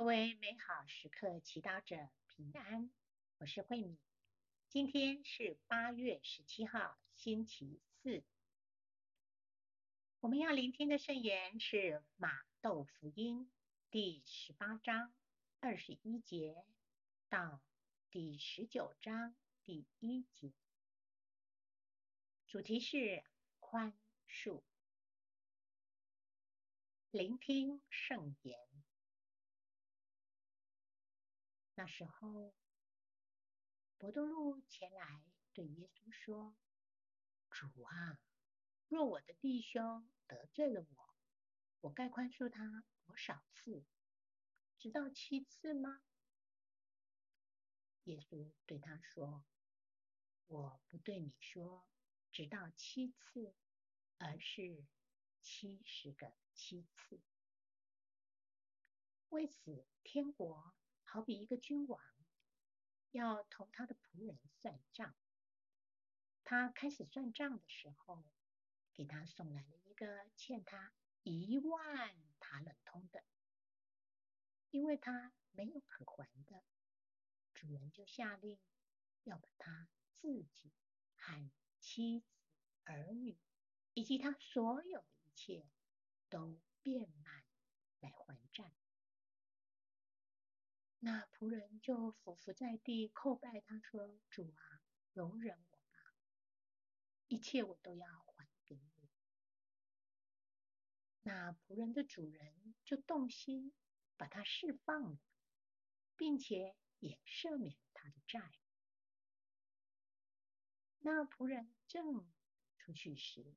各位美好时刻祈祷者平安，我是慧敏。今天是八月十七号，星期四。我们要聆听的圣言是马窦福音第十八章二十一节到第十九章第一节，主题是宽恕。聆听圣言。那时候，伯多禄前来对耶稣说：“主啊，若我的弟兄得罪了我，我该宽恕他多少次？直到七次吗？”耶稣对他说：“我不对你说直到七次，而是七十个七次。为此，天国。”好比一个君王要同他的仆人算账，他开始算账的时候，给他送来了一个欠他一万塔冷通的，因为他没有可还的，主人就下令要把他自己和妻子、儿女以及他所有的一切都变卖来还债。那仆人就俯伏在地叩拜他说：“主啊，容忍我吧，一切我都要还给你。”那仆人的主人就动心，把他释放了，并且也赦免了他的债。那仆人正出去时，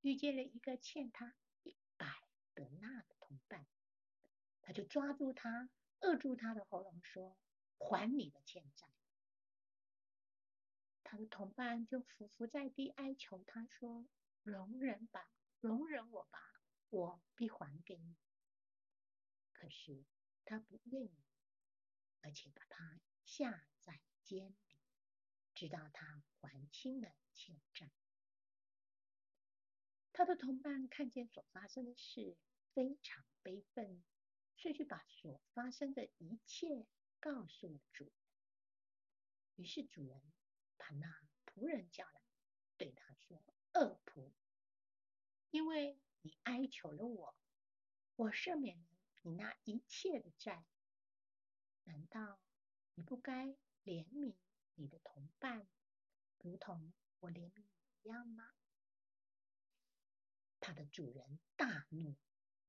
遇见了一个欠他一百德纳的同伴，他就抓住他。扼住他的喉咙，说：“还你的欠债。”他的同伴就伏伏在地哀求他说：“容忍吧，容忍我吧，我必还给你。”可是他不愿意，而且把他下在监里，直到他还清了欠债。他的同伴看见所发生的事，非常悲愤。遂去把所发生的一切告诉了主人。于是主人把那仆人叫来，对他说：“恶仆，因为你哀求了我，我赦免了你那一切的债，难道你不该怜悯你的同伴，如同我怜悯你一样吗？”他的主人大怒。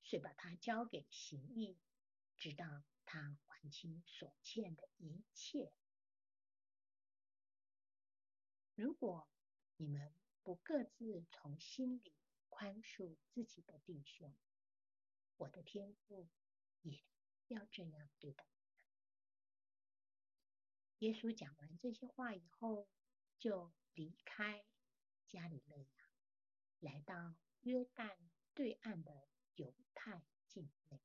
遂把他交给刑役，直到他还清所欠的一切。如果你们不各自从心里宽恕自己的弟兄，我的天父也要这样对待。耶稣讲完这些话以后，就离开加里肋亚，来到约旦对岸的。犹太境内，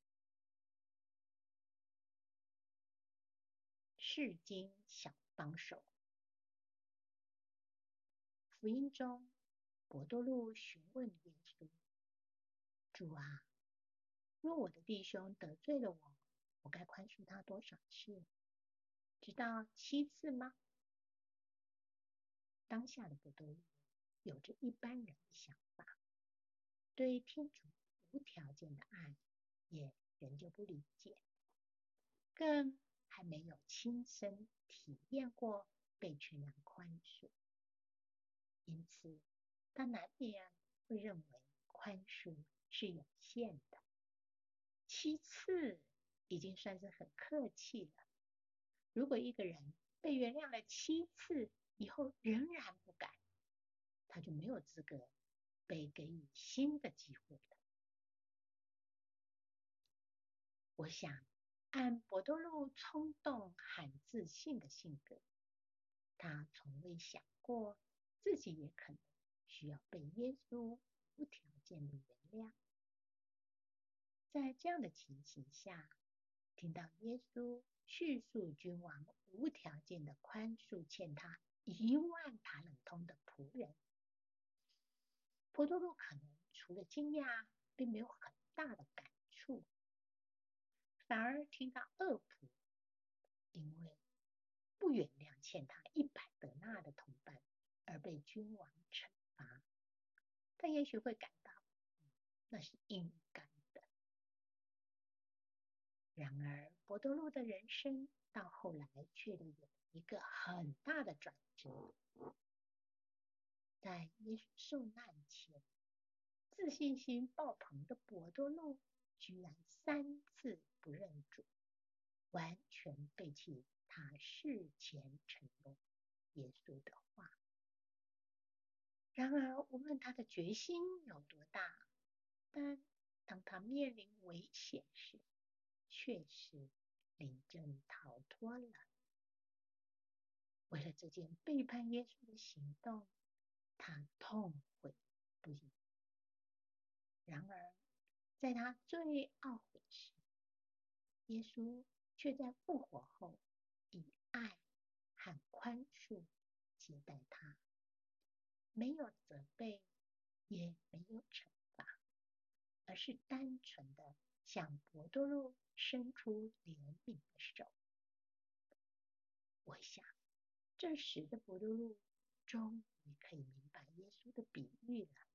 世经小帮手。福音中，伯多禄询问耶稣：“主啊，若我的弟兄得罪了我，我该宽恕他多少次？直到七次吗？”当下的伯多禄有着一般人的想法，对天主。无条件的爱，也仍旧不理解，更还没有亲身体验过被全然宽恕，因此他难免会认为宽恕是有限的。七次已经算是很客气了，如果一个人被原谅了七次以后仍然不改，他就没有资格被给予新的机会了。我想，按伯多禄冲动很自信的性格，他从未想过自己也可能需要被耶稣无条件的原谅。在这样的情形下，听到耶稣叙述君王无条件的宽恕欠他一万塔冷通的仆人，伯多禄可能除了惊讶，并没有很大的感触。反而听到恶仆因为不原谅欠他一百德纳的同伴而被君王惩罚，他也许会感到那是应该的。然而，伯多禄的人生到后来却有一个很大的转折。在耶稣受难前，自信心爆棚的伯多禄居然三次不认主，完全背弃他事前承诺耶稣的话。然而，无论他的决心有多大，但当他面临危险时，确实临阵逃脱了。为了这件背叛耶稣的行动，他痛悔不已。然而，在他最懊，耶稣却在复活后以爱和宽恕接待他，没有责备，也没有惩罚，而是单纯的向伯多禄伸出怜悯的手。我想，这时的伯多禄终于可以明白耶稣的比喻了，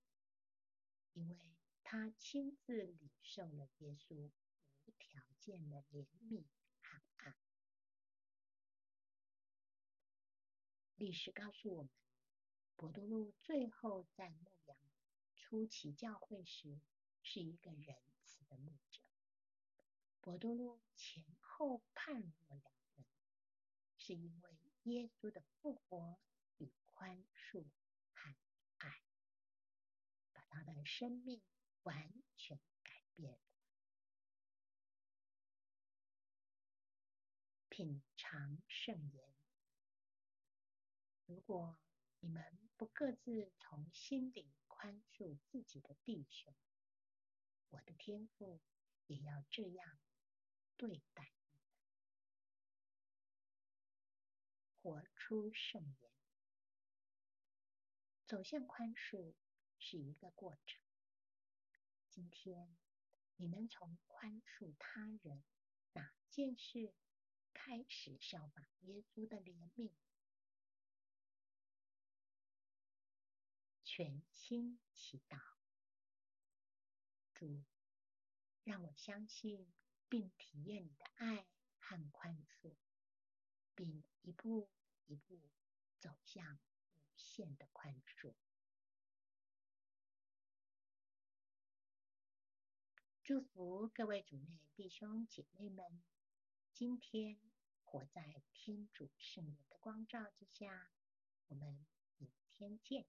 因为他亲自领受了耶稣见了怜悯和爱。历史告诉我们，伯多禄最后在牧羊初期教会时，是一个仁慈的牧者。伯多禄前后判若两人，是因为耶稣的复活与宽恕和爱，把他的生命完全改变。品尝圣言。如果你们不各自从心里宽恕自己的弟兄，我的天父也要这样对待。活出圣言。走向宽恕是一个过程。今天你们从宽恕他人哪件事开始效法耶稣的怜悯？全心祈祷，主，让我相信并体验你的爱和宽恕，并一步一步走向无限的宽恕。祝福各位主内弟兄姐妹们，今天活在天主圣言的光照之下。我们明天见。